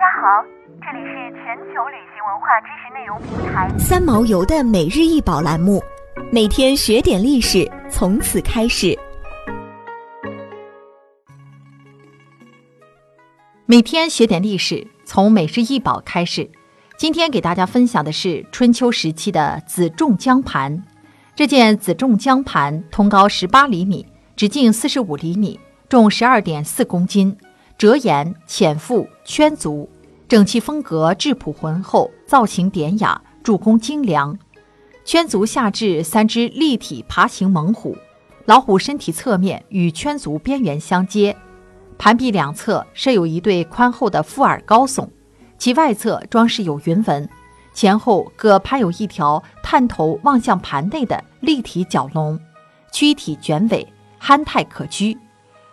大家好，这里是全球旅行文化知识内容平台三毛游的每日一宝栏目，每天学点历史，从此开始。每天学点历史，从每日一宝开始。今天给大家分享的是春秋时期的子仲江盘。这件子仲江盘通高十八厘米，直径四十五厘米，重十二点四公斤，折沿浅腹圈足，整齐风格质朴浑厚，造型典雅，铸工精良。圈足下置三只立体爬行猛虎，老虎身体侧面与圈足边缘相接。盘壁两侧设有一对宽厚的覆耳高耸，其外侧装饰有云纹，前后各攀有一条探头望向盘内的立体角龙，躯体卷尾，憨态可掬。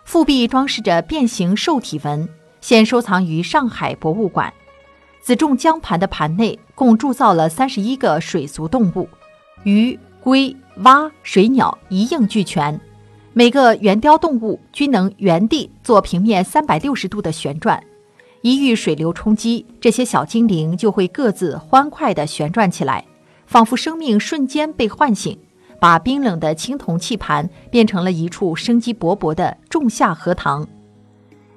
腹壁装饰着变形兽体纹，现收藏于上海博物馆。子仲江盘的盘内共铸造了三十一个水族动物，鱼、龟、蛙、水鸟一应俱全。每个圆雕动物均能原地做平面三百六十度的旋转，一遇水流冲击，这些小精灵就会各自欢快地旋转起来，仿佛生命瞬间被唤醒，把冰冷的青铜器盘变成了一处生机勃勃的仲夏荷塘。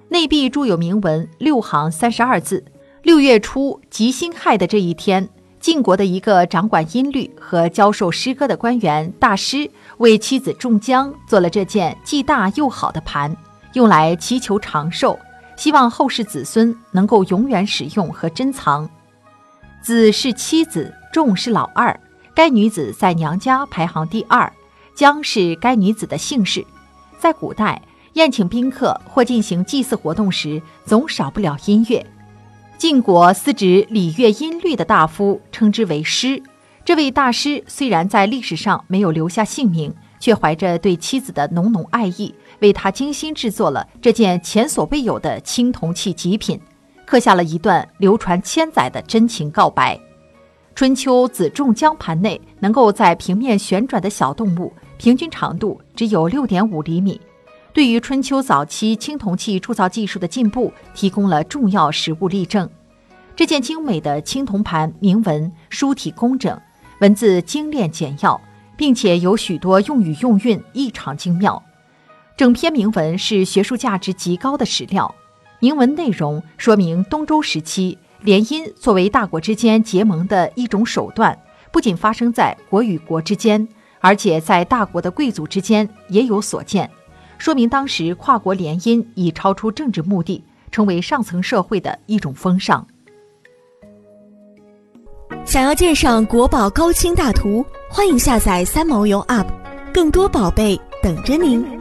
内壁铸有铭文六行三十二字：“六月初吉辛亥的这一天。”晋国的一个掌管音律和教授诗歌的官员大师，为妻子仲姜做了这件既大又好的盘，用来祈求长寿，希望后世子孙能够永远使用和珍藏。子是妻子，仲是老二，该女子在娘家排行第二，江是该女子的姓氏。在古代，宴请宾客或进行祭祀活动时，总少不了音乐。晋国司职礼乐音律的大夫称之为师。这位大师虽然在历史上没有留下姓名，却怀着对妻子的浓浓爱意，为他精心制作了这件前所未有的青铜器极品，刻下了一段流传千载的真情告白。春秋子仲江盘内能够在平面旋转的小动物，平均长度只有六点五厘米。对于春秋早期青铜器铸造技术的进步提供了重要实物例证。这件精美的青铜盘铭文书体工整，文字精炼简要，并且有许多用语用韵异常精妙。整篇铭文是学术价值极高的史料。铭文内容说明东周时期联姻作为大国之间结盟的一种手段，不仅发生在国与国之间，而且在大国的贵族之间也有所见。说明当时跨国联姻已超出政治目的，成为上层社会的一种风尚。想要鉴赏国宝高清大图，欢迎下载三毛游 App，更多宝贝等着您。